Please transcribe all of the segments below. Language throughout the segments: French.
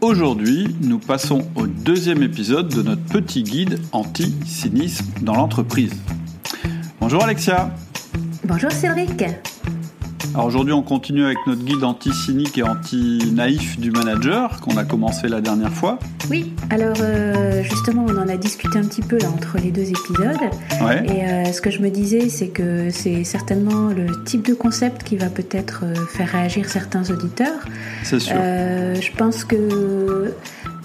Aujourd'hui, nous passons au deuxième épisode de notre petit guide anti-cynisme dans l'entreprise. Bonjour Alexia. Bonjour Cédric. Alors aujourd'hui, on continue avec notre guide anti-cynique et anti-naïf du manager qu'on a commencé la dernière fois. Oui, alors euh, justement, on en a discuté un petit peu là, entre les deux épisodes. Ouais. Et euh, ce que je me disais, c'est que c'est certainement le type de concept qui va peut-être euh, faire réagir certains auditeurs. C'est sûr. Euh, je pense que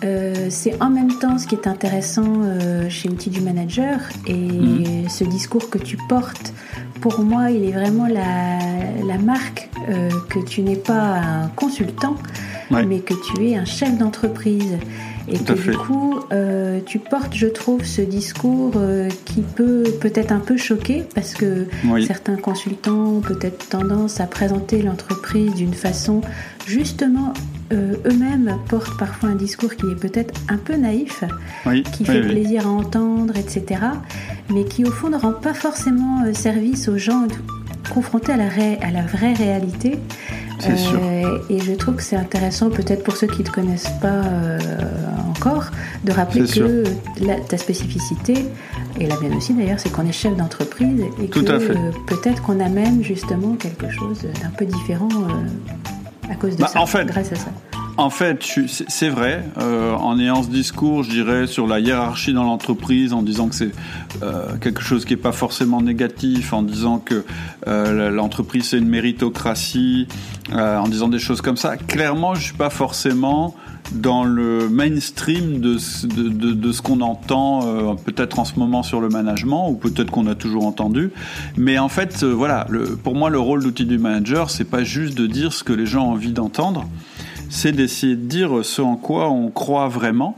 euh, c'est en même temps ce qui est intéressant euh, chez l'outil du manager et Mhm. ce discours que tu portes. Pour moi, il est vraiment la, la marque euh, que tu n'es pas un consultant, Ouais. mais que tu es un chef d'entreprise. Et Tout à que fait. du coup, euh, tu portes, je trouve, ce discours euh, qui peut peut-être un peu choquer parce que Oui. certains consultants ont peut-être tendance à présenter l'entreprise d'une façon justement euh, eux-mêmes portent parfois un discours qui est peut-être un peu naïf, Oui. qui fait oui. plaisir à entendre, etc., mais qui au fond ne rend pas forcément service aux gens confrontés à la, ré- à la vraie réalité. C'est sûr. Et je trouve que c'est intéressant, peut-être pour ceux qui ne te connaissent pas euh, encore, de rappeler que la- ta spécificité, et la mienne aussi d'ailleurs, c'est qu'on est chef d'entreprise et Tout que euh, peut-être qu'on amène justement quelque chose d'un peu différent euh, à cause de Bah, ça, en fait, grâce à ça. En fait, c'est vrai. euh, en ayant ce discours, je dirais, sur la hiérarchie dans l'entreprise, en disant que c'est euh, quelque chose qui n'est pas forcément négatif, en disant que euh, l'entreprise c'est une méritocratie, euh, en disant des choses comme ça. Clairement, je suis pas forcément dans le mainstream de, ce- de, de- de ce qu'on entend euh, peut-être en ce moment sur le management ou peut-être qu'on a toujours entendu mais en fait euh, voilà le, pour moi le rôle d'outil du manager c'est pas juste de dire ce que les gens ont envie d'entendre c'est d'essayer de dire ce en quoi on croit vraiment.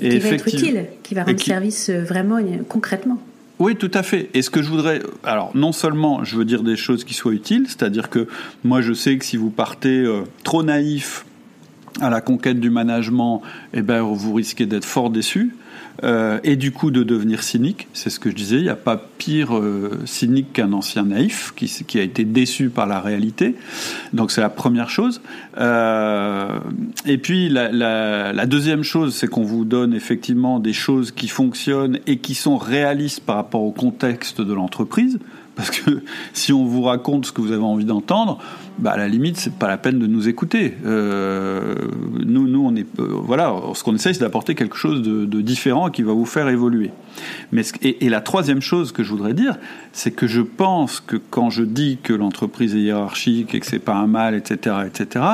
Et Qui va être utile, qui va rendre qui- service euh, vraiment euh, concrètement. Oui, tout à fait. Et ce que je voudrais, alors non seulement je veux dire des choses qui soient utiles, c'est-à-dire que moi je sais que si vous partez euh, trop naïf à la conquête du management, eh ben vous risquez d'être fort déçu. euh, et du coup de devenir cynique, c'est ce que je disais, il n'y a pas pire euh, cynique qu'un ancien naïf qui, qui a été déçu par la réalité. Donc c'est la première chose. Euh, et puis la, la- la deuxième chose, c'est qu'on vous donne effectivement des choses qui fonctionnent et qui sont réalistes par rapport au contexte de l'entreprise. Parce que si on vous raconte ce que vous avez envie d'entendre, bah à la limite, c'est pas la peine de nous écouter. Euh, nous, nous, on est, euh, voilà, ce qu'on essaye, c'est d'apporter quelque chose de, différent qui va vous faire évoluer. Mais et la troisième chose que je voudrais dire, c'est que je pense que quand je dis que l'entreprise est hiérarchique et que c'est pas un mal, etc., etc.,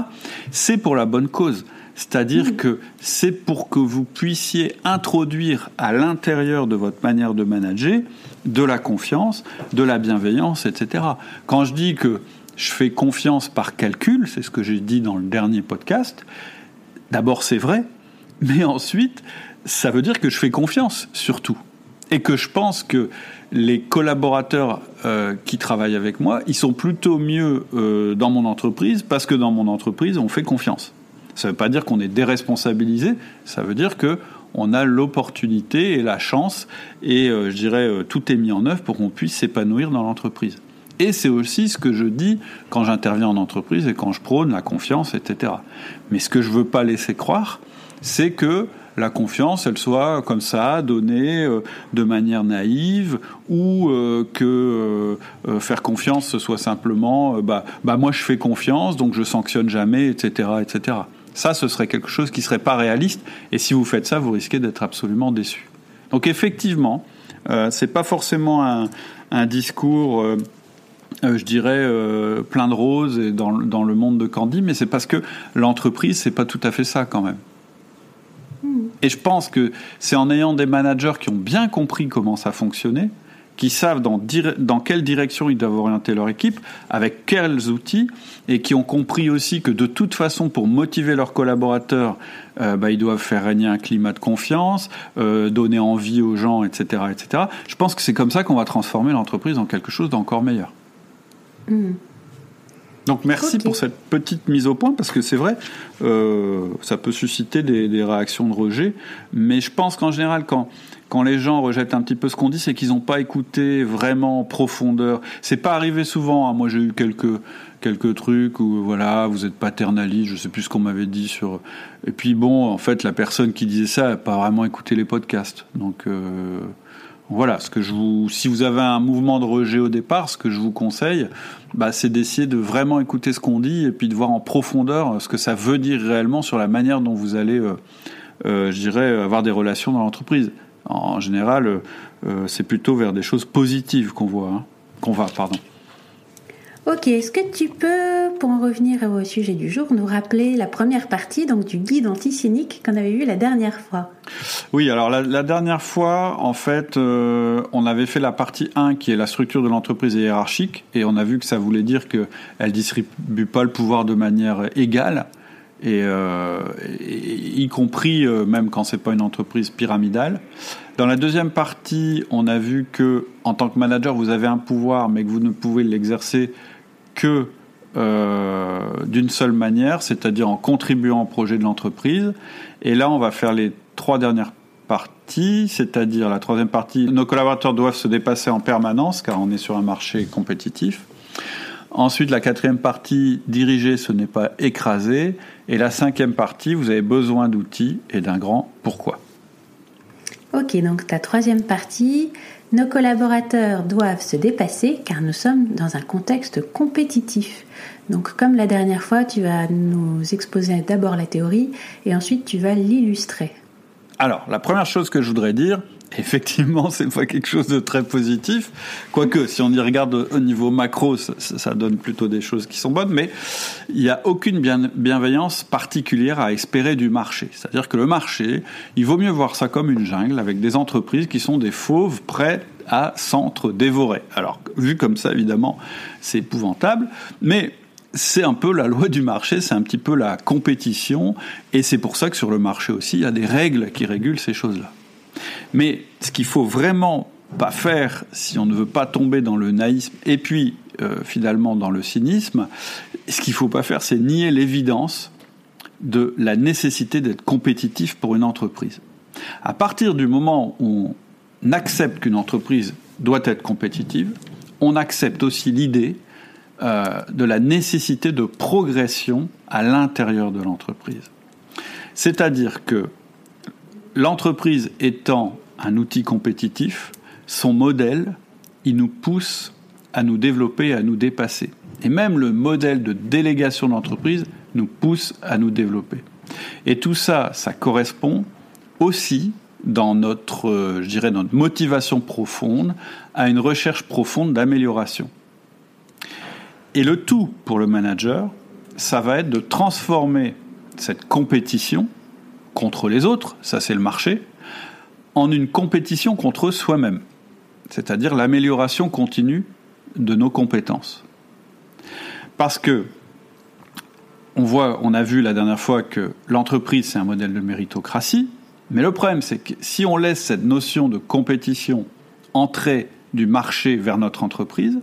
c'est pour la bonne cause. C'est-à-dire que c'est pour que vous puissiez introduire à l'intérieur de votre manière de manager de la confiance, de la bienveillance, etc. Quand je dis que je fais confiance par calcul, c'est ce que j'ai dit dans le dernier podcast, d'abord c'est vrai, mais ensuite ça veut dire que je fais confiance surtout. Et que je pense que les collaborateurs euh, qui travaillent avec moi, ils sont plutôt mieux euh, dans mon entreprise parce que dans mon entreprise, on fait confiance. Ça ne veut pas dire qu'on est déresponsabilisé, ça veut dire que on a l'opportunité et la chance, et euh, je dirais euh, tout est mis en œuvre pour qu'on puisse s'épanouir dans l'entreprise. Et c'est aussi ce que je dis quand j'interviens en entreprise et quand je prône la confiance, etc. Mais ce que je veux pas laisser croire, c'est que la confiance, elle soit comme ça, donnée euh, de manière naïve, ou que faire confiance, ce soit simplement, bah, bah moi je fais confiance, donc je sanctionne jamais, etc., etc. Ça, ce serait quelque chose qui serait pas réaliste, et si vous faites ça, vous risquez d'être absolument déçu. Donc effectivement, euh, c'est pas forcément un, un discours. euh, euh, je dirais euh, plein de roses et dans, dans le monde de Candy, mais c'est parce que l'entreprise, c'est pas tout à fait ça quand même. Et je pense que c'est en ayant des managers qui ont bien compris comment ça fonctionnait, qui savent dans, dans quelle direction ils doivent orienter leur équipe, avec quels outils, et qui ont compris aussi que de toute façon, pour motiver leurs collaborateurs, euh, bah, ils doivent faire régner un climat de confiance, euh, donner envie aux gens, etc., etc. Je pense que c'est comme ça qu'on va transformer l'entreprise en quelque chose d'encore meilleur. Hmm. Donc merci pour cette petite mise au point parce que c'est vrai, euh, ça peut susciter des, des, réactions de rejet, mais je pense qu'en général quand quand les gens rejettent un petit peu ce qu'on dit, c'est qu'ils n'ont pas écouté vraiment en profondeur. C'est pas arrivé souvent. Hein. Moi j'ai eu quelques quelques trucs où voilà vous êtes paternaliste, je sais plus ce qu'on m'avait dit sur. Et puis bon en fait la personne qui disait ça n'a pas vraiment écouté les podcasts, donc. Euh voilà, ce que je vous, si vous avez un mouvement de rejet au départ, ce que je vous conseille, bah, c'est d'essayer de vraiment écouter ce qu'on dit et puis de voir en profondeur ce que ça veut dire réellement sur la manière dont vous allez, euh, euh, je dirais, avoir des relations dans l'entreprise. En général, euh, c'est plutôt vers des choses positives qu'on voit, hein, qu'on va, pardon. Ok, est-ce que tu peux, pour en revenir au sujet du jour, nous rappeler la première partie donc du guide anticynique qu'on avait vu la dernière fois? Oui, alors la, dernière fois, en fait, euh, on avait fait la partie 1 qui est la structure de l'entreprise hiérarchique et on a vu que ça voulait dire qu'elle ne distribue pas le pouvoir de manière égale. Et, euh, y compris euh, même quand c'est pas une entreprise pyramidale. Dans la deuxième partie, on a vu que en tant que manager, vous avez un pouvoir, mais que vous ne pouvez l'exercer que euh, d'une seule manière, c'est-à-dire en contribuant au projet de l'entreprise. Et là, on va faire les trois dernières parties, c'est-à-dire la troisième partie, nos collaborateurs doivent se dépasser en permanence, car on est sur un marché compétitif. Ensuite, la quatrième partie, diriger, ce n'est pas écraser. Et la cinquième partie, vous avez besoin d'outils et d'un grand pourquoi. Ok, donc ta troisième partie, nos collaborateurs doivent se dépasser car nous sommes dans un contexte compétitif. Donc comme la dernière fois, tu vas nous exposer d'abord la théorie et ensuite tu vas l'illustrer. Alors, la première chose que je voudrais dire, effectivement, c'est pas quelque chose de très positif. Quoique, si on y regarde au niveau macro, ça, donne plutôt des choses qui sont bonnes, mais il n'y a aucune bienveillance particulière à espérer du marché. C'est-à-dire que le marché, il vaut mieux voir ça comme une jungle avec des entreprises qui sont des fauves prêts à s'entre-dévorer. Alors, vu comme ça, évidemment, c'est épouvantable, mais c'est un peu la loi du marché, c'est un petit peu la compétition, et c'est pour ça que sur le marché aussi, il y a des règles qui régulent ces choses-là. Mais ce qu'il faut vraiment pas faire si on ne veut pas tomber dans le naïsme et puis euh, finalement dans le cynisme, ce qu'il faut pas faire, c'est nier l'évidence de la nécessité d'être compétitif pour une entreprise. À partir du moment où on accepte qu'une entreprise doit être compétitive, on accepte aussi l'idée euh, de la nécessité de progression à l'intérieur de l'entreprise. C'est-à-dire que l'entreprise étant un outil compétitif, son modèle, il nous pousse à nous développer, à nous dépasser. Et même le modèle de délégation d'entreprise nous pousse à nous développer. Et tout ça, ça correspond aussi dans notre, je dirais, notre motivation profonde à une recherche profonde d'amélioration. Et le tout pour le manager, ça va être de transformer cette compétition contre les autres, ça c'est le marché, en une compétition contre soi-même, c'est-à-dire l'amélioration continue de nos compétences. Parce que on a vu la dernière fois que l'entreprise c'est un modèle de méritocratie, mais le problème c'est que si on laisse cette notion de compétition entrer du marché vers notre entreprise,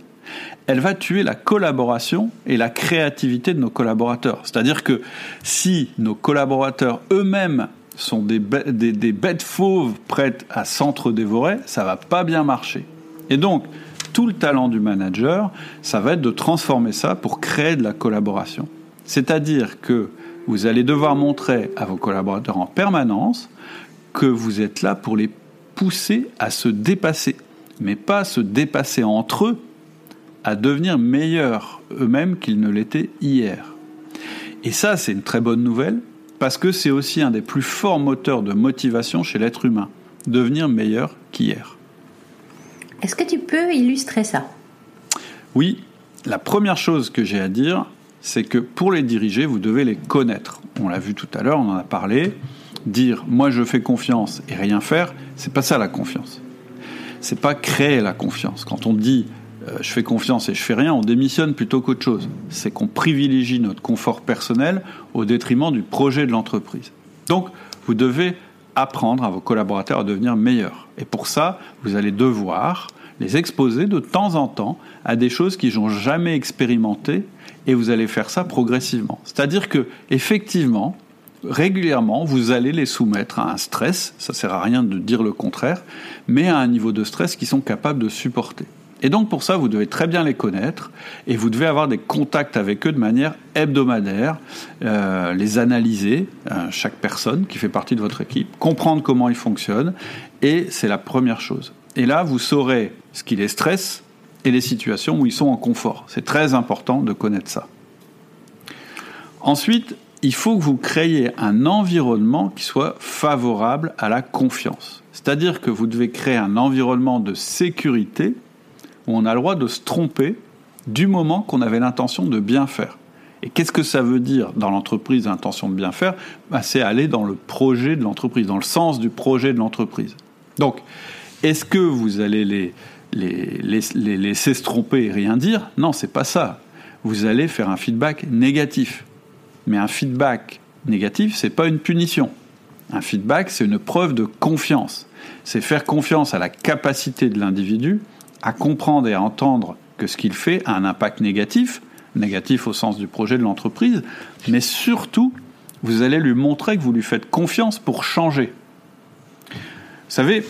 elle va tuer la collaboration et la créativité de nos collaborateurs. C'est-à-dire que si nos collaborateurs eux-mêmes sont des, bêtes fauves prêtes à s'entre-dévorer, ça va pas bien marcher. Et donc, tout le talent du manager, ça va être de transformer ça pour créer de la collaboration. C'est-à-dire que vous allez devoir montrer à vos collaborateurs en permanence que vous êtes là pour les pousser à se dépasser, mais pas se dépasser entre eux, à devenir meilleurs eux-mêmes qu'ils ne l'étaient hier. Et ça, c'est une très bonne nouvelle, parce que c'est aussi un des plus forts moteurs de motivation chez l'être humain, devenir meilleur qu'hier. Est-ce que tu peux illustrer ça? Oui, la première chose que j'ai à dire, c'est que pour les diriger, vous devez les connaître. On l'a vu tout à l'heure, on en a parlé. Dire moi je fais confiance et rien faire, c'est pas ça la confiance. C'est pas créer la confiance. Quand on dit euh, je fais confiance et je fais rien, on démissionne plutôt qu'autre chose. C'est qu'on privilégie notre confort personnel au détriment du projet de l'entreprise. Donc, vous devez apprendre à vos collaborateurs à devenir meilleurs. Et pour ça, vous allez devoir les exposer de temps en temps à des choses qu'ils n'ont jamais expérimentées et vous allez faire ça progressivement. C'est-à-dire que effectivement, régulièrement, vous allez les soumettre à un stress, ça sert à rien de dire le contraire, mais à un niveau de stress qu'ils sont capables de supporter. Et donc pour ça, vous devez très bien les connaître et vous devez avoir des contacts avec eux de manière hebdomadaire, euh, les analyser, euh, chaque personne qui fait partie de votre équipe, comprendre comment ils fonctionnent, et c'est la première chose. Et là, vous saurez ce qui les stresse et les situations où ils sont en confort. C'est très important de connaître ça. Ensuite, il faut que vous créiez un environnement qui soit favorable à la confiance. C'est-à-dire que vous devez créer un environnement de sécurité où on a le droit de se tromper du moment qu'on avait l'intention de bien faire. Et qu'est-ce que ça veut dire dans l'entreprise, l'intention de bien faire? Bah, C'est aller dans le projet de l'entreprise, dans le sens du projet de l'entreprise. Donc, est-ce que vous allez les, les, les, laisser se tromper et rien dire? Non, c'est pas ça. Vous allez faire un feedback négatif. Mais un feedback négatif, c'est pas une punition. Un feedback, c'est une preuve de confiance. C'est faire confiance à la capacité de l'individu à comprendre et à entendre que ce qu'il fait a un impact négatif, négatif au sens du projet de l'entreprise, mais surtout, vous allez lui montrer que vous lui faites confiance pour changer. Vous savez,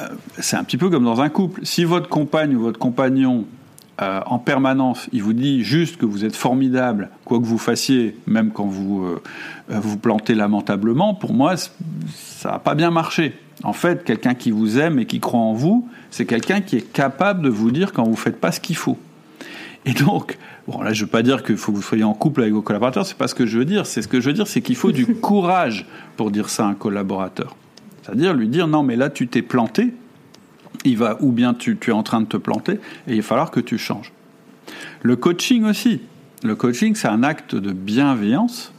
euh, c'est un petit peu comme dans un couple. Si votre compagne ou votre compagnon euh, en permanence, il vous dit juste que vous êtes formidable, quoi que vous fassiez, même quand vous euh, vous plantez lamentablement, pour moi, ça n'a pas bien marché. En fait, quelqu'un qui vous aime et qui croit en vous, c'est quelqu'un qui est capable de vous dire quand vous ne faites pas ce qu'il faut. Et donc, bon là, je ne veux pas dire qu'il faut que vous soyez en couple avec vos collaborateurs, c'est pas ce que je veux dire. C'est ce que je veux dire, c'est qu'il faut du courage pour dire ça à un collaborateur. C'est-à-dire lui dire non, mais là, tu t'es planté, il va, ou bien tu, es en train de te planter, et il va falloir que tu changes. Le coaching aussi. Le coaching, c'est un acte de bienveillance,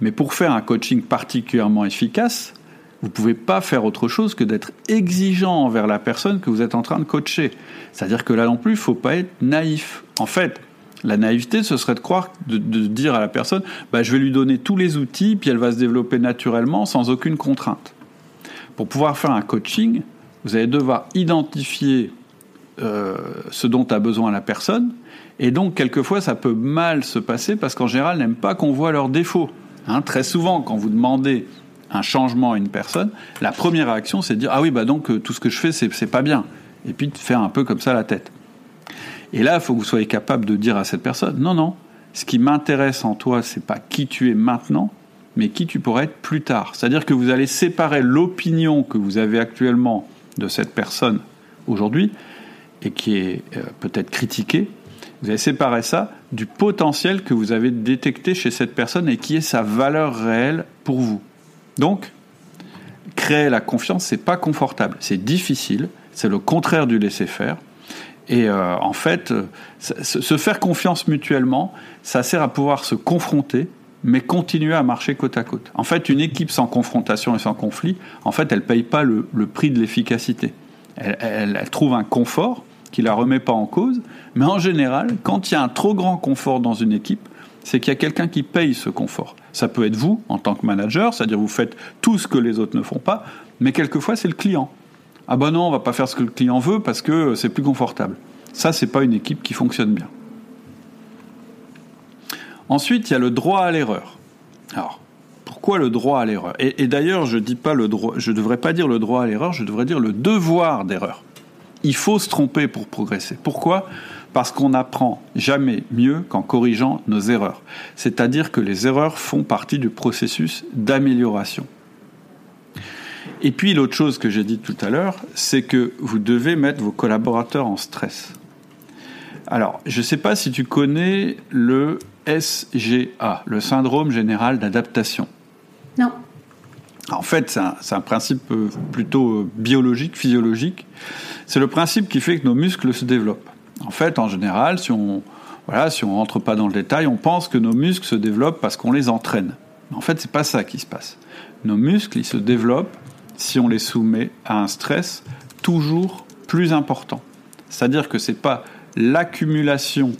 mais pour faire un coaching particulièrement efficace, vous ne pouvez pas faire autre chose que d'être exigeant envers la personne que vous êtes en train de coacher. C'est-à-dire que là non plus, il ne faut pas être naïf. En fait, la naïveté, ce serait de croire, de, dire à la personne, bah, je vais lui donner tous les outils, puis elle va se développer naturellement sans aucune contrainte. Pour pouvoir faire un coaching, vous allez devoir identifier euh, ce dont a besoin la personne. Et donc, quelquefois, ça peut mal se passer parce qu'en général, n'aiment pas qu'on voit leurs défauts. Hein, très souvent, quand vous demandez un changement à une personne, la première réaction, c'est de dire Ah oui, bah donc euh, tout ce que je fais, c'est pas bien. Et puis de faire un peu comme ça la tête. Et là, il faut que vous soyez capable de dire à cette personne Non, non, ce qui m'intéresse en toi, c'est pas qui tu es maintenant, mais qui tu pourrais être plus tard. C'est-à-dire que vous allez séparer l'opinion que vous avez actuellement de cette personne aujourd'hui et qui est euh, peut-être critiquée, vous allez séparer ça du potentiel que vous avez détecté chez cette personne et qui est sa valeur réelle pour vous. Donc, créer la confiance, c'est pas confortable, c'est difficile, c'est le contraire du laisser faire. Et euh, en fait, euh, se faire confiance mutuellement, ça sert à pouvoir se confronter mais continuer à marcher côte à côte. En fait, une équipe sans confrontation et sans conflit, en fait, elle ne paye pas le, prix de l'efficacité. Elle, trouve un confort qui la remet pas en cause, mais en général, quand il y a un trop grand confort dans une équipe, c'est qu'il y a quelqu'un qui paye ce confort. Ça peut être vous en tant que manager, c'est-à-dire vous faites tout ce que les autres ne font pas, mais quelquefois c'est le client. Ah ben non, on va pas faire ce que le client veut parce que c'est plus confortable. Ça, c'est pas une équipe qui fonctionne bien. Ensuite, il y a le droit à l'erreur. Alors, pourquoi le droit à l'erreur? Et, d'ailleurs, je dis devrais pas dire le droit à l'erreur, je devrais dire le devoir d'erreur. Il faut se tromper pour progresser. Pourquoi? Parce qu'on n'apprend jamais mieux qu'en corrigeant nos erreurs. C'est-à-dire que les erreurs font partie du processus d'amélioration. Et puis l'autre chose que j'ai dit tout à l'heure, c'est que vous devez mettre vos collaborateurs en stress. Alors, je ne sais pas si tu connais le SGA, le syndrome général d'adaptation. Non. En fait, c'est un, principe euh, plutôt euh, biologique, physiologique. C'est le principe qui fait que nos muscles se développent. En fait, en général, si on voilà, rentre pas dans le détail, on pense que nos muscles se développent parce qu'on les entraîne. En fait, c'est pas ça qui se passe. Nos muscles, ils se développent si on les soumet à un stress toujours plus important. C'est-à-dire que c'est pas l'accumulation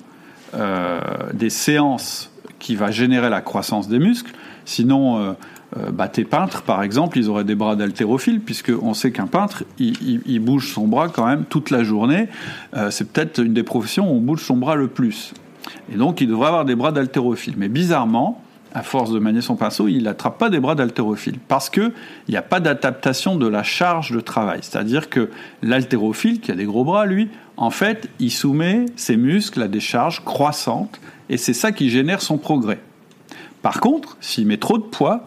euh, des séances qui va générer la croissance des muscles. Sinon, euh, bah, tes peintres, par exemple, ils auraient des bras d'haltérophile, puisqu'on sait qu'un peintre, il, bouge son bras quand même toute la journée. c'est peut-être une des professions où on bouge son bras le plus. Et donc, il devrait avoir des bras d'haltérophile. Mais bizarrement, à force de manier son pinceau, il n'attrape pas des bras d'haltérophile. Parce qu'il n'y a pas d'adaptation de la charge de travail. C'est-à-dire que l'haltérophile, qui a des gros bras, lui, en fait, il soumet ses muscles à des charges croissantes. Et c'est ça qui génère son progrès. Par contre, s'il met trop de poids,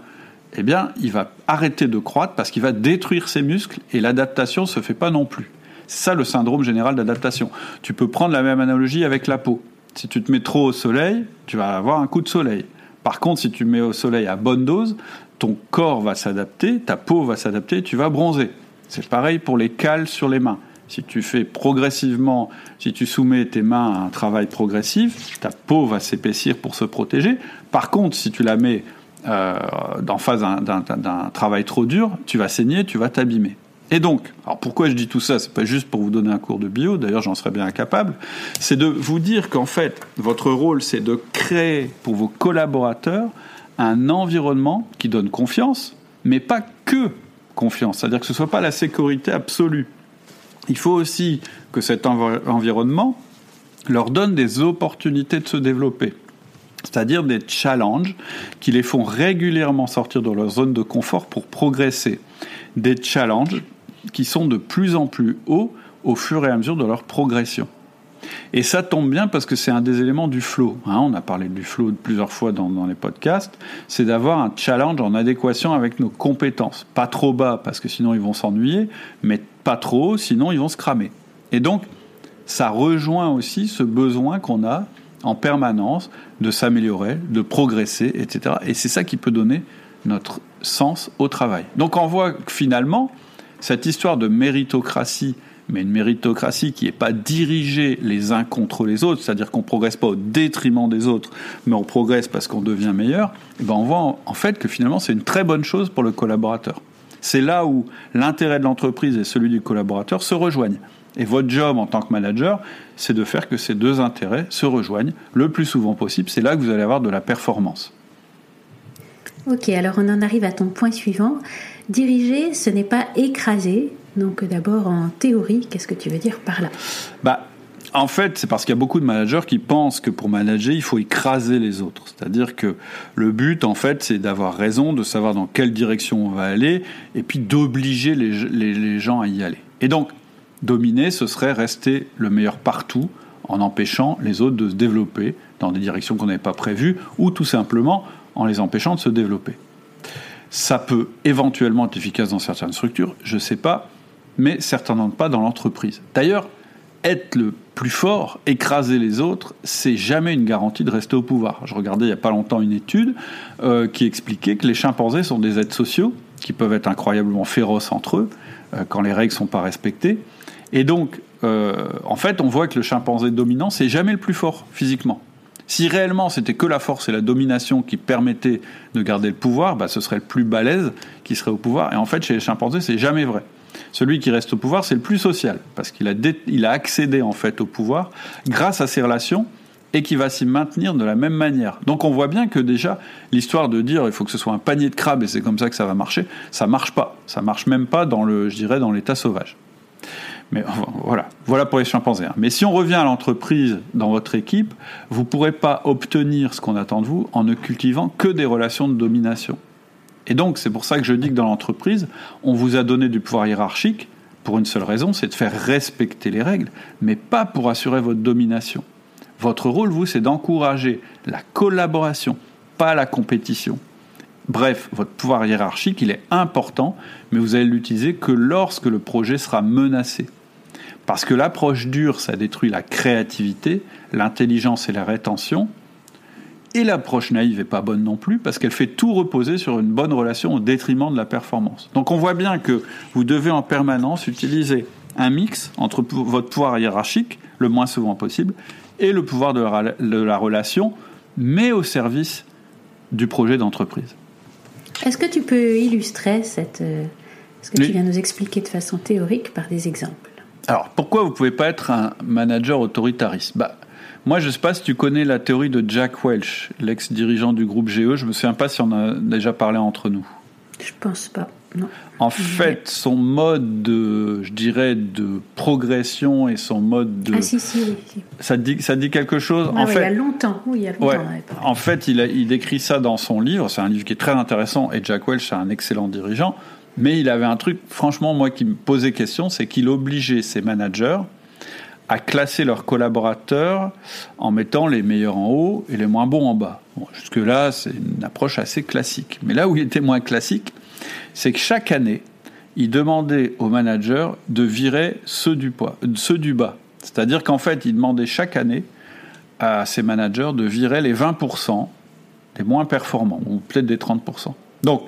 eh bien, il va arrêter de croître parce qu'il va détruire ses muscles et l'adaptation ne se fait pas non plus. C'est ça le syndrome général d'adaptation. Tu peux prendre la même analogie avec la peau. Si tu te mets trop au soleil, tu vas avoir un coup de soleil. Par contre, si tu mets au soleil à bonne dose, ton corps va s'adapter, ta peau va s'adapter, tu vas bronzer. C'est pareil pour les cales sur les mains. Si tu fais progressivement, si tu soumets tes mains à un travail progressif, ta peau va s'épaissir pour se protéger. Par contre, si tu la mets euh, en face d'un travail trop dur, tu vas saigner, tu vas t'abîmer. Et donc, alors pourquoi je dis tout ça? C'est pas juste pour vous donner un cours de bio, d'ailleurs j'en serais bien incapable, c'est de vous dire qu'en fait, votre rôle c'est de créer pour vos collaborateurs un environnement qui donne confiance, mais pas que confiance, c'est-à-dire que ce ne soit pas la sécurité absolue. Il faut aussi que cet environnement leur donne des opportunités de se développer, c'est-à-dire des challenges qui les font régulièrement sortir de leur zone de confort pour progresser. Des challenges qui sont de plus en plus hauts au fur et à mesure de leur progression. Et ça tombe bien parce que c'est un des éléments du flow. Hein. on a parlé du flow plusieurs fois dans, dans les podcasts. C'est d'avoir un challenge en adéquation avec nos compétences. Pas trop bas parce que sinon ils vont s'ennuyer, mais pas trop haut, sinon ils vont se cramer. Et donc, ça rejoint aussi ce besoin qu'on a en permanence de s'améliorer, de progresser, etc. Et c'est ça qui peut donner notre sens au travail. Donc on voit que finalement, cette histoire de méritocratie, mais une méritocratie qui n'est pas dirigée les uns contre les autres, c'est-à-dire qu'on ne progresse pas au détriment des autres, mais on progresse parce qu'on devient meilleur, et eh ben on voit en fait que finalement c'est une très bonne chose pour le collaborateur. C'est là où l'intérêt de l'entreprise et celui du collaborateur se rejoignent. Et votre job en tant que manager, c'est de faire que ces deux intérêts se rejoignent le plus souvent possible. C'est là que vous allez avoir de la performance. Ok, alors on en arrive à ton point suivant. Diriger, ce n'est pas écraser. Donc d'abord en théorie, qu'est-ce que tu veux dire par là? Bah, en fait, c'est parce qu'il y a beaucoup de managers qui pensent que pour manager, il faut écraser les autres. C'est-à-dire que le but, en fait, c'est d'avoir raison, de savoir dans quelle direction on va aller, et puis d'obliger les, les, gens à y aller. Et donc, dominer, ce serait rester le meilleur partout, en empêchant les autres de se développer dans des directions qu'on n'avait pas prévues, ou tout simplement en les empêchant de se développer. Ça peut éventuellement être efficace dans certaines structures, je ne sais pas, mais certainement pas dans l'entreprise. D'ailleurs, être le plus fort, écraser les autres, c'est jamais une garantie de rester au pouvoir. Je regardais il n'y a pas longtemps une étude euh, qui expliquait que les chimpanzés sont des êtres sociaux qui peuvent être incroyablement féroces entre eux euh, quand les règles ne sont pas respectées. Et donc, euh, en fait, on voit que le chimpanzé dominant, c'est jamais le plus fort physiquement. Si réellement c'était que la force et la domination qui permettaient de garder le pouvoir, bah, ce serait le plus balèze qui serait au pouvoir. Et en fait, chez les chimpanzés, c'est jamais vrai. Celui qui reste au pouvoir, c'est le plus social, parce qu'il a, il a accédé en fait au pouvoir grâce à ses relations et qui va s'y maintenir de la même manière. Donc on voit bien que déjà l'histoire de dire il faut que ce soit un panier de crabes et c'est comme ça que ça va marcher, ça marche pas. Ça marche même pas dans le, je dirais, dans l'état sauvage. Mais voilà, voilà pour les chimpanzés. Hein. Mais si on revient à l'entreprise dans votre équipe, vous ne pourrez pas obtenir ce qu'on attend de vous en ne cultivant que des relations de domination. Et donc, c'est pour ça que je dis que dans l'entreprise, on vous a donné du pouvoir hiérarchique pour une seule raison, c'est de faire respecter les règles, mais pas pour assurer votre domination. Votre rôle, vous, c'est d'encourager la collaboration, pas la compétition. Bref, votre pouvoir hiérarchique, il est important, mais vous allez l'utiliser que lorsque le projet sera menacé. Parce que l'approche dure, ça détruit la créativité, l'intelligence et la rétention, et l'approche naïve n'est pas bonne non plus, parce qu'elle fait tout reposer sur une bonne relation au détriment de la performance. Donc on voit bien que vous devez en permanence utiliser un mix entre votre pouvoir hiérarchique, le moins souvent possible, et le pouvoir de la, relation, mais au service du projet d'entreprise. Est-ce que tu peux illustrer cette, euh, ce que tu viens nous expliquer de façon théorique par des exemples? Alors, pourquoi vous ne pouvez pas être un manager autoritariste? Bah, moi, je ne sais pas si tu connais la théorie de Jack Welch, l'ex-dirigeant du groupe GE. Je me souviens pas si on a déjà parlé entre nous. Je pense pas. En fait, son mode de, je dirais, de progression et son mode de. Ah si, si, Ça dit, ça dit quelque chose. en fait, il y a longtemps. Oui, il y a longtemps. En fait, il, a, il décrit ça dans son livre. C'est un livre qui est très intéressant et Jack Welch, c'est un excellent dirigeant. Mais il avait un truc, franchement, moi, qui me posait question, c'est qu'il obligeait ses managers à classer leurs collaborateurs en mettant les meilleurs en haut et les moins bons en bas. Jusque-là, c'est une approche assez classique. Mais là où il était moins classique, c'est que chaque année, il demandait aux managers de virer ceux du, poids, ceux du bas. C'est-à-dire qu'en fait, il demandait chaque année à ses managers de virer les 20% les moins performants, ou peut-être des 30%. Donc,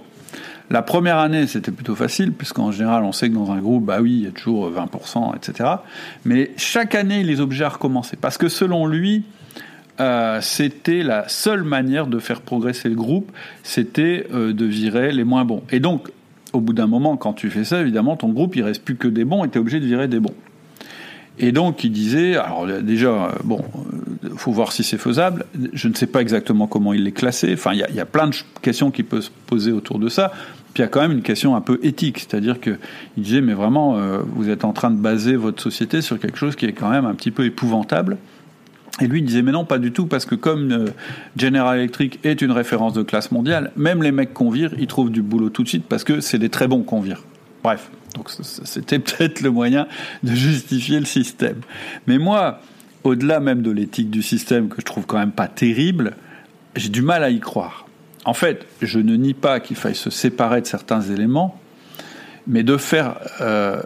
la première année, c'était plutôt facile, puisqu'en général, on sait que dans un groupe, bah oui, il y a toujours 20%, etc. Mais chaque année, il les obligeait à recommencer. Parce que selon lui, euh, c'était la seule manière de faire progresser le groupe, c'était euh, de virer les moins bons. Et donc, au bout d'un moment, quand tu fais ça, évidemment, ton groupe, il reste plus que des bons, et tu es obligé de virer des bons. Et donc, il disait, alors déjà, euh, bon, faut voir si c'est faisable. Je ne sais pas exactement comment il les classait. Enfin, il y, a plein de questions qui peuvent se poser autour de ça. Puis il y a quand même une question un peu éthique, c'est-à-dire que il disait, mais vraiment, vous êtes en train de baser votre société sur quelque chose qui est quand même un petit peu épouvantable. Et lui il disait mais non pas du tout parce que comme euh, General Electric est une référence de classe mondiale, même les mecs qu'on vire, ils trouvent du boulot tout de suite parce que c'est des très bons qu'on vire. Bref, donc c'était peut-être le moyen de justifier le système. Mais moi, au-delà même de l'éthique du système que je trouve quand même pas terrible, j'ai du mal à y croire. En fait, je ne nie pas qu'il faille se séparer de certains éléments, mais de faire, euh,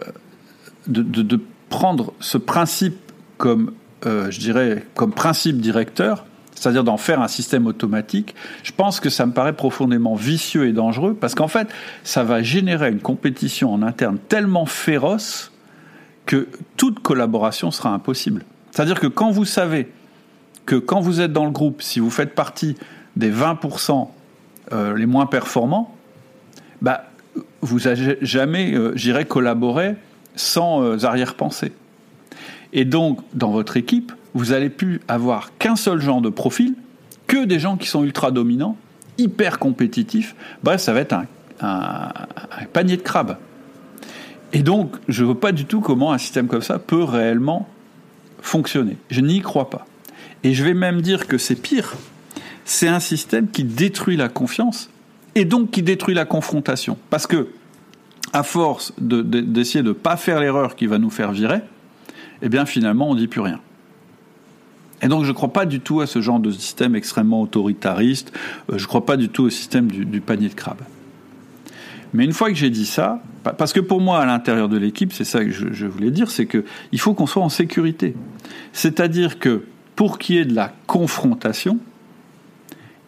de, prendre ce principe comme, euh, je dirais, comme principe directeur, c'est-à-dire d'en faire un système automatique, je pense que ça me paraît profondément vicieux et dangereux, parce qu'en fait, ça va générer une compétition en interne tellement féroce que toute collaboration sera impossible. C'est-à-dire que quand vous savez que quand vous êtes dans le groupe, si vous faites partie des 20% euh, les moins performants, bah, vous n'avez jamais, euh, j'irai, collaborer sans euh, arrière-pensée. Et donc, dans votre équipe, vous n'allez plus avoir qu'un seul genre de profil, que des gens qui sont ultra dominants, hyper compétitifs. Bref, ça va être un, panier de crabes. Et donc, je ne vois pas du tout comment un système comme ça peut réellement fonctionner. Je n'y crois pas. Et je vais même dire que c'est pire c'est un système qui détruit la confiance et donc qui détruit la confrontation. Parce que, à force d'essayer de ne pas faire l'erreur qui va nous faire virer, eh bien finalement on ne dit plus rien. Et donc je ne crois pas du tout à ce genre de système extrêmement autoritariste, euh, je ne crois pas du tout au système du, panier de crabe. Mais une fois que j'ai dit ça, parce que pour moi, à l'intérieur de l'équipe, c'est ça que je, voulais dire, c'est qu'il faut qu'on soit en sécurité. C'est-à-dire que pour qu'il y ait de la confrontation,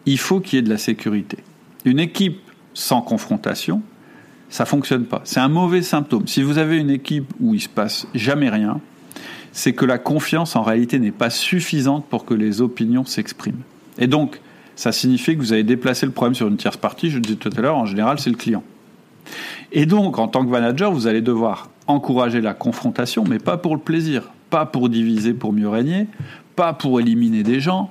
il faut qu'il y ait de la sécurité. Une équipe sans confrontation, ça fonctionne pas. C'est un mauvais symptôme. Si vous avez une équipe où il se passe jamais rien, c'est que la confiance en réalité n'est pas suffisante pour que les opinions s'expriment. Et donc, ça signifie que vous avez déplacé le problème sur une tierce partie. Je le disais tout à l'heure, en général, c'est le client. Et donc, en tant que manager, vous allez devoir encourager la confrontation, mais pas pour le plaisir, pas pour diviser pour mieux régner, pas pour éliminer des gens.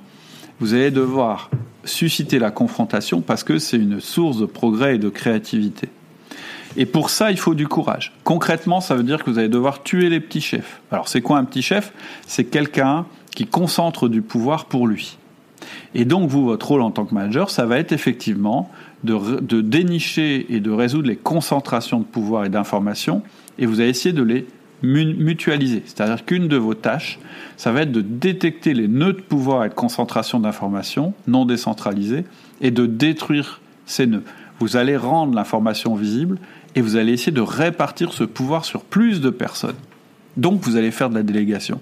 Vous allez devoir susciter la confrontation parce que c'est une source de progrès et de créativité. Et pour ça, il faut du courage. Concrètement, ça veut dire que vous allez devoir tuer les petits chefs. Alors, c'est quoi un petit chef? C'est quelqu'un qui concentre du pouvoir pour lui. Et donc, vous, votre rôle en tant que manager, ça va être effectivement de, dénicher et de résoudre les concentrations de pouvoir et d'informations, et vous allez essayer de les mutualiser. C'est-à-dire qu'une de vos tâches, ça va être de détecter les nœuds de pouvoir et de concentration d'informations non décentralisés et de détruire ces nœuds. Vous allez rendre l'information visible et vous allez essayer de répartir ce pouvoir sur plus de personnes. Donc vous allez faire de la délégation.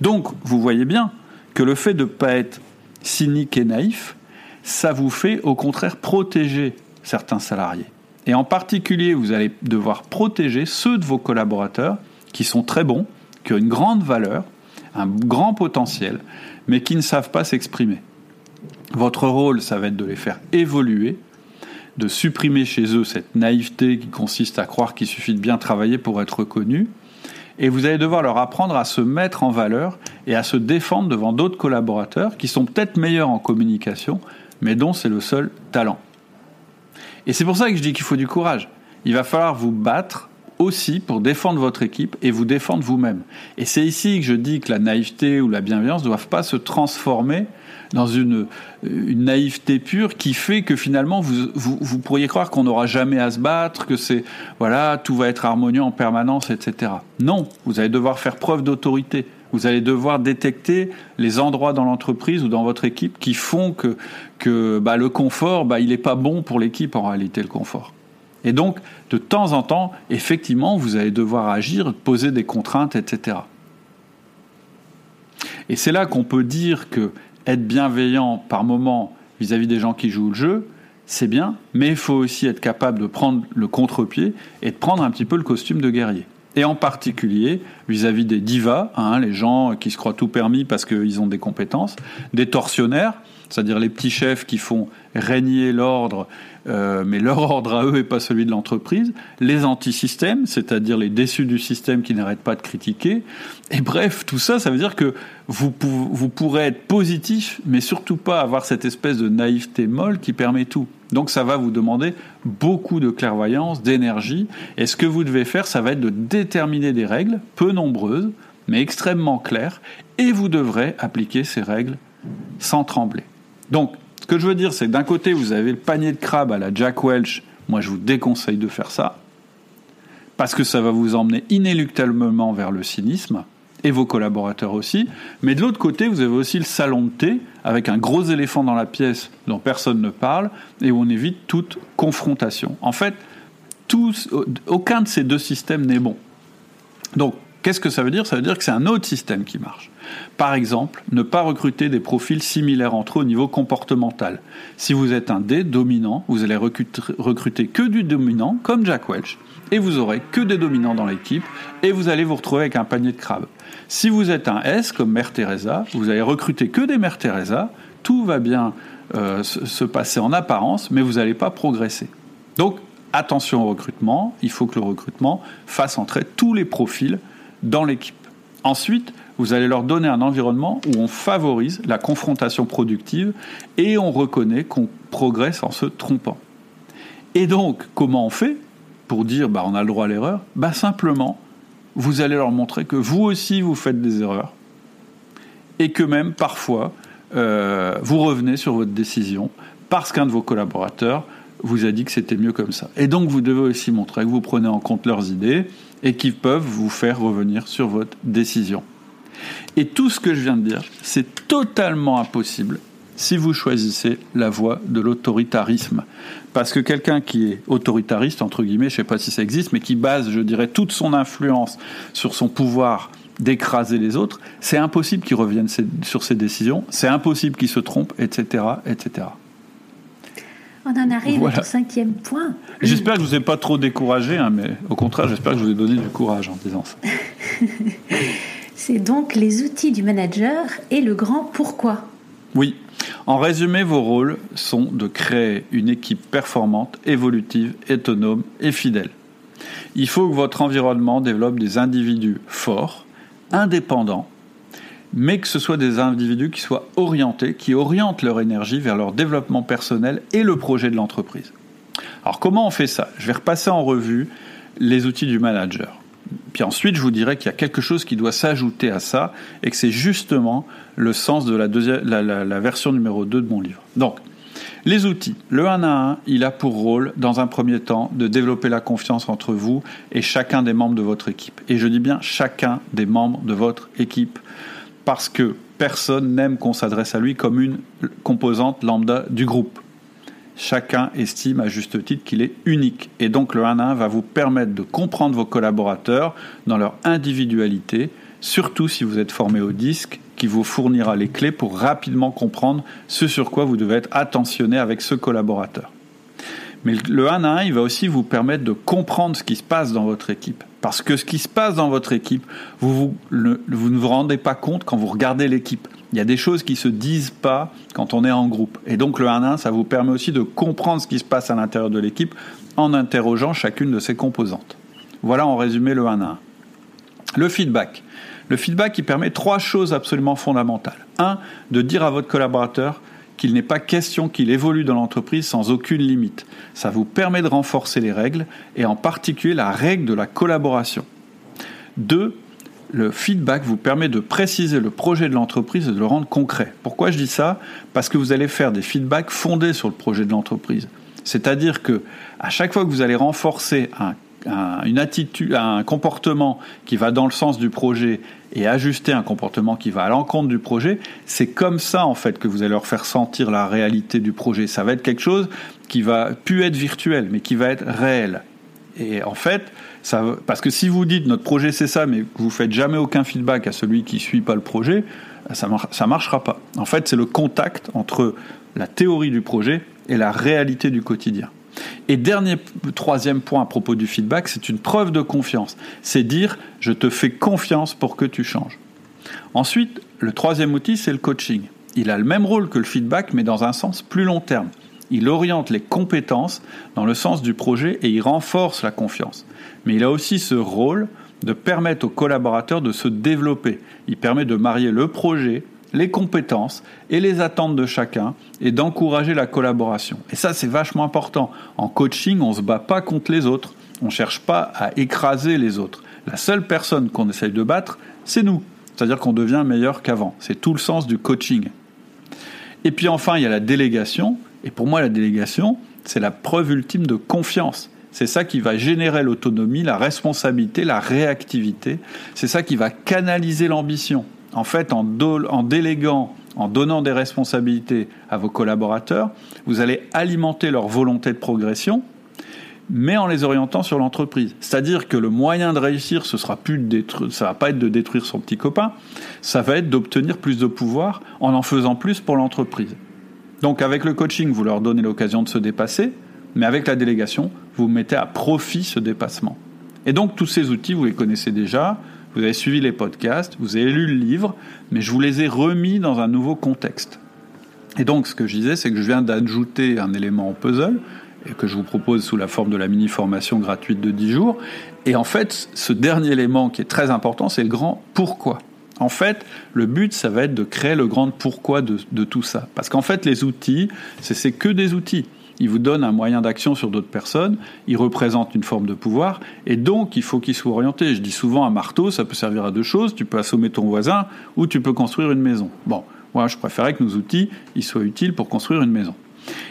Donc vous voyez bien que le fait de ne pas être cynique et naïf, ça vous fait au contraire protéger certains salariés. Et en particulier, vous allez devoir protéger ceux de vos collaborateurs qui sont très bons, qui ont une grande valeur, un grand potentiel, mais qui ne savent pas s'exprimer. Votre rôle, ça va être de les faire évoluer, de supprimer chez eux cette naïveté qui consiste à croire qu'il suffit de bien travailler pour être reconnu, et vous allez devoir leur apprendre à se mettre en valeur et à se défendre devant d'autres collaborateurs qui sont peut-être meilleurs en communication, mais dont c'est le seul talent. Et c'est pour ça que je dis qu'il faut du courage. il va falloir vous battre aussi pour défendre votre équipe et vous défendre vous-même. Et c'est ici que je dis que la naïveté ou la bienveillance ne doivent pas se transformer dans une, naïveté pure qui fait que finalement vous, vous, vous pourriez croire qu'on n'aura jamais à se battre, que c'est voilà tout va être harmonieux en permanence, etc. Non, vous allez devoir faire preuve d'autorité. Vous allez devoir détecter les endroits dans l'entreprise ou dans votre équipe qui font que, que bah, le confort, bah, il n'est pas bon pour l'équipe en réalité, le confort. Et donc, de temps en temps, effectivement, vous allez devoir agir, poser des contraintes, etc. Et c'est là qu'on peut dire que être bienveillant par moment vis-à-vis des gens qui jouent le jeu, c'est bien, mais il faut aussi être capable de prendre le contre-pied et de prendre un petit peu le costume de guerrier. Et en particulier vis-à-vis des divas, hein, les gens qui se croient tout permis parce qu'ils ont des compétences, des tortionnaires, c'est-à-dire les petits chefs qui font régner l'ordre euh, mais leur ordre à eux et pas celui de l'entreprise, les antisystèmes, c'est-à-dire les déçus du système qui n'arrêtent pas de critiquer, et bref, tout ça, ça veut dire que vous, vous pourrez être positif, mais surtout pas avoir cette espèce de naïveté molle qui permet tout. Donc ça va vous demander beaucoup de clairvoyance, d'énergie, et ce que vous devez faire, ça va être de déterminer des règles, peu nombreuses, mais extrêmement claires, et vous devrez appliquer ces règles sans trembler. Donc, ce que je veux dire, c'est que d'un côté, vous avez le panier de crabe à la Jack Welch. Moi, je vous déconseille de faire ça. Parce que ça va vous emmener inéluctablement vers le cynisme, et vos collaborateurs aussi. Mais de l'autre côté, vous avez aussi le salon de thé, avec un gros éléphant dans la pièce dont personne ne parle, et où on évite toute confrontation. En fait, aucun de ces deux systèmes n'est bon. Donc, qu'est-ce que ça veut dire? Ça veut dire que c'est un autre système qui marche. Par exemple, ne pas recruter des profils similaires entre eux au niveau comportemental. Si vous êtes un D dominant, vous allez recruter, que du dominant, comme Jack Welch, et vous aurez que des dominants dans l'équipe, et vous allez vous retrouver avec un panier de crabes. Si vous êtes un S, comme Mère Teresa, vous allez recruter que des Mère Teresa, tout va bien euh, se passer en apparence, mais vous n'allez pas progresser. Donc, attention au recrutement, il faut que le recrutement fasse entrer tous les profils dans l'équipe. Ensuite, vous allez leur donner un environnement où on favorise la confrontation productive et on reconnaît qu'on progresse en se trompant. Et donc, comment on fait pour dire bah, on a le droit à l'erreur? Bah, Simplement, vous allez leur montrer que vous aussi vous faites des erreurs et que même parfois euh, vous revenez sur votre décision parce qu'un de vos collaborateurs vous a dit que c'était mieux comme ça. Et donc vous devez aussi montrer que vous prenez en compte leurs idées et qu'ils peuvent vous faire revenir sur votre décision. Et tout ce que je viens de dire, c'est totalement impossible si vous choisissez la voie de l'autoritarisme. Parce que quelqu'un qui est autoritariste, entre guillemets, je ne sais pas si ça existe, mais qui base, je dirais, toute son influence sur son pouvoir d'écraser les autres, c'est impossible qu'il revienne sur ses décisions, c'est impossible qu'il se trompe, etc., etc. On en arrive au cinquième point. J'espère que je ne vous ai pas trop découragé, hein, mais au contraire, j'espère que je vous ai donné du courage en disant ça. C'est donc les outils du manager et le grand pourquoi. Oui. En résumé, vos rôles sont de créer une équipe performante, évolutive, autonome et fidèle. Il faut que votre environnement développe des individus forts, indépendants, mais que ce soit des individus qui soient orientés, qui orientent leur énergie vers leur développement personnel et le projet de l'entreprise. Alors comment on fait ça? Je vais repasser en revue les outils du manager. Puis ensuite, je vous dirais qu'il y a quelque chose qui doit s'ajouter à ça, et que c'est justement le sens de la, deuxième, la, version numéro 2 de mon livre. Donc, les outils. Le 1 à 1, il a pour rôle, dans un premier temps, de développer la confiance entre vous et chacun des membres de votre équipe. Et je dis bien chacun des membres de votre équipe, parce que personne n'aime qu'on s'adresse à lui comme une composante lambda du groupe chacun estime à juste titre qu'il est unique. Et donc le 1 à 1 va vous permettre de comprendre vos collaborateurs dans leur individualité, surtout si vous êtes formé au disque, qui vous fournira les clés pour rapidement comprendre ce sur quoi vous devez être attentionné avec ce collaborateur. Mais le 1 à 1, il va aussi vous permettre de comprendre ce qui se passe dans votre équipe. Parce que ce qui se passe dans votre équipe, vous, vous ne vous rendez pas compte quand vous regardez l'équipe. Il y a des choses qui se disent pas quand on est en groupe. Et donc le 1 1, ça vous permet aussi de comprendre ce qui se passe à l'intérieur de l'équipe en interrogeant chacune de ses composantes. Voilà en résumé le 1 1. Le feedback. Le feedback, il permet trois choses absolument fondamentales. Un, de dire à votre collaborateur qu'il n'est pas question qu'il évolue dans l'entreprise sans aucune limite. Ça vous permet de renforcer les règles, et en particulier la règle de la collaboration. 2. Le feedback vous permet de préciser le projet de l'entreprise et de le rendre concret. Pourquoi je dis ça? Parce que vous allez faire des feedbacks fondés sur le projet de l'entreprise. C'est-à-dire que à chaque fois que vous allez renforcer un une attitude, un comportement qui va dans le sens du projet et ajuster un comportement qui va à l'encontre du projet, c'est comme ça en fait que vous allez leur faire sentir la réalité du projet. Ça va être quelque chose qui va plus être virtuel, mais qui va être réel. Et en fait, ça, parce que si vous dites notre projet c'est ça, mais que vous faites jamais aucun feedback à celui qui suit pas le projet, ça ne marchera pas. En fait, c'est le contact entre la théorie du projet et la réalité du quotidien. Et dernier, troisième point à propos du feedback, c'est une preuve de confiance. C'est dire je te fais confiance pour que tu changes. Ensuite, le troisième outil, c'est le coaching. Il a le même rôle que le feedback, mais dans un sens plus long terme. Il oriente les compétences dans le sens du projet et il renforce la confiance. Mais il a aussi ce rôle de permettre aux collaborateurs de se développer. Il permet de marier le projet les compétences et les attentes de chacun et d'encourager la collaboration. Et ça, c'est vachement important. En coaching, on ne se bat pas contre les autres. On ne cherche pas à écraser les autres. La seule personne qu'on essaye de battre, c'est nous. C'est-à-dire qu'on devient meilleur qu'avant. C'est tout le sens du coaching. Et puis enfin, il y a la délégation. Et pour moi, la délégation, c'est la preuve ultime de confiance. C'est ça qui va générer l'autonomie, la responsabilité, la réactivité. C'est ça qui va canaliser l'ambition en fait, en, déléguant, en donnant des responsabilités à vos collaborateurs, vous allez alimenter leur volonté de progression, mais en les orientant sur l'entreprise. C'est-à-dire que le moyen de réussir, ce sera plus de détruire, ça va pas être de détruire son petit copain, ça va être d'obtenir plus de pouvoir en en faisant plus pour l'entreprise. Donc avec le coaching, vous leur donnez l'occasion de se dépasser, mais avec la délégation, vous mettez à profit ce dépassement. Et donc tous ces outils, vous les connaissez déjà, vous avez suivi les podcasts, vous avez lu le livre, mais je vous les ai remis dans un nouveau contexte. Et donc, ce que je disais, c'est que je viens d'ajouter un élément au puzzle, et que je vous propose sous la forme de la mini-formation gratuite de 10 jours. Et en fait, ce dernier élément qui est très important, c'est le grand pourquoi. En fait, le but, ça va être de créer le grand pourquoi de, de tout ça. Parce qu'en fait, les outils, c'est que des outils il vous donne un moyen d'action sur d'autres personnes, il représente une forme de pouvoir, et donc il faut qu'il soit orienté. Je dis souvent un marteau, ça peut servir à deux choses, tu peux assommer ton voisin ou tu peux construire une maison. Bon, moi je préférais que nos outils ils soient utiles pour construire une maison.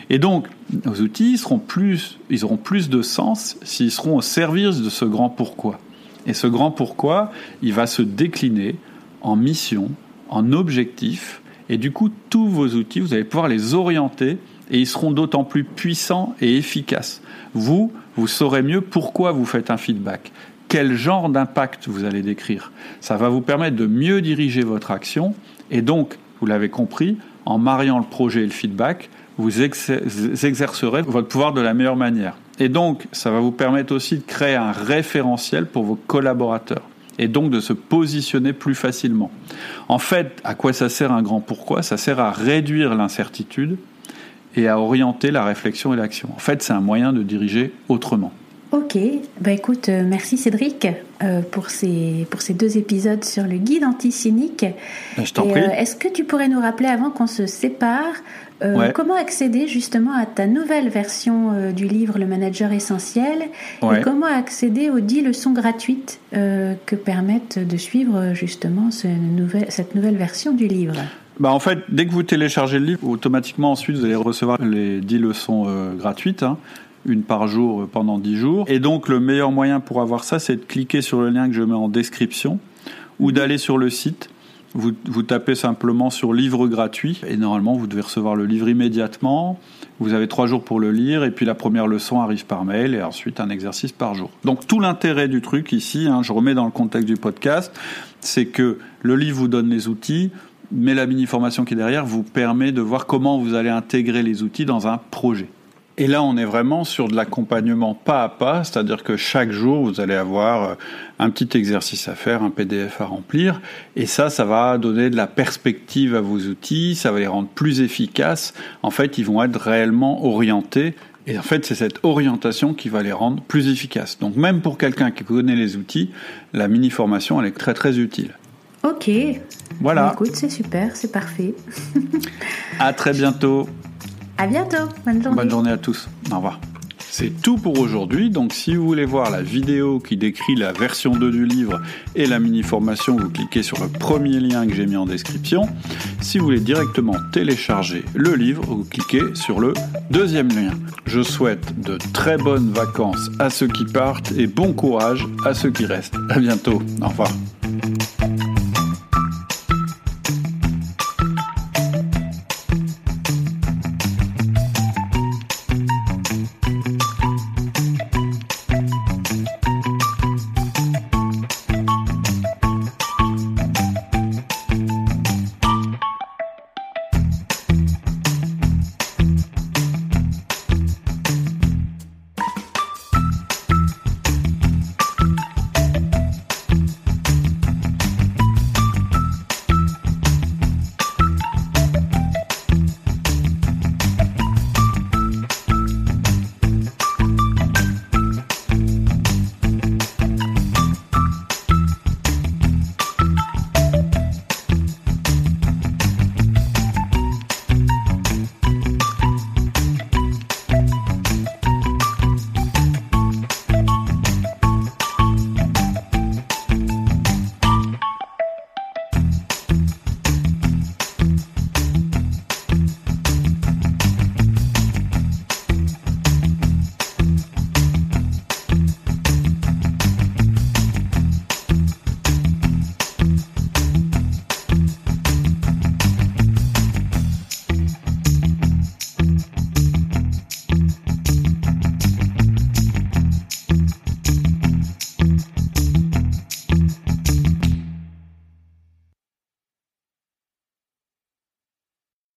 Et donc, nos outils seront plus, ils auront plus de sens s'ils seront au service de ce grand pourquoi. Et ce grand pourquoi, il va se décliner en mission, en objectif, et du coup, tous vos outils, vous allez pouvoir les orienter et ils seront d'autant plus puissants et efficaces. Vous, vous saurez mieux pourquoi vous faites un feedback, quel genre d'impact vous allez décrire. Ça va vous permettre de mieux diriger votre action et donc, vous l'avez compris, en mariant le projet et le feedback, vous exercerez votre pouvoir de la meilleure manière. Et donc, ça va vous permettre aussi de créer un référentiel pour vos collaborateurs et donc de se positionner plus facilement. En fait, à quoi ça sert un grand pourquoi? Ça sert à réduire l'incertitude et à orienter la réflexion et l'action. En fait, c'est un moyen de diriger autrement. Ok, bah écoute, euh, merci Cédric euh, pour, ces, pour ces deux épisodes sur le guide anti-cynique. Bah, je t'en prie. Euh, est-ce que tu pourrais nous rappeler avant qu'on se sépare comment accéder justement à ta nouvelle version du livre Le Manager Essentiel et comment accéder aux 10 leçons gratuites que permettent de suivre justement ce cette nouvelle version du livre? Bah en fait, dès que vous téléchargez le livre, automatiquement ensuite vous allez recevoir les 10 leçons euh, gratuites, hein, une par jour euh, pendant 10 jours. Et donc le meilleur moyen pour avoir ça, c'est de cliquer sur le lien que je mets en description ou d'aller sur le site. Vous, vous tapez simplement sur livre gratuit et normalement vous devez recevoir le livre immédiatement. Vous avez trois jours pour le lire et puis la première leçon arrive par mail et ensuite un exercice par jour. Donc tout l'intérêt du truc ici, hein, je remets dans le contexte du podcast, c'est que le livre vous donne les outils, mais la mini-formation qui est derrière vous permet de voir comment vous allez intégrer les outils dans un projet. Et là, on est vraiment sur de l'accompagnement pas à pas, c'est-à-dire que chaque jour, vous allez avoir euh, un petit exercice à faire, un PDF à remplir, et ça, ça va donner de la perspective à vos outils, ça va les rendre plus efficaces. En fait, ils vont être réellement orientés, et en fait, c'est cette orientation qui va les rendre plus efficaces. Donc, même pour quelqu'un qui connaît les outils, la mini-formation, elle est très très utile. Ok. Voilà. Écoute, c'est super, c'est parfait. À très bientôt. À bientôt. Bonne journée. Bonne journée à tous. Au revoir. C'est tout pour aujourd'hui, donc si vous voulez voir la vidéo qui décrit la version 2 du livre et la mini-formation, vous cliquez sur le premier lien que j'ai mis en description. Si vous voulez directement télécharger le livre, vous cliquez sur le deuxième lien. Je souhaite de très bonnes vacances à ceux qui partent et bon courage à ceux qui restent. À bientôt. Au revoir.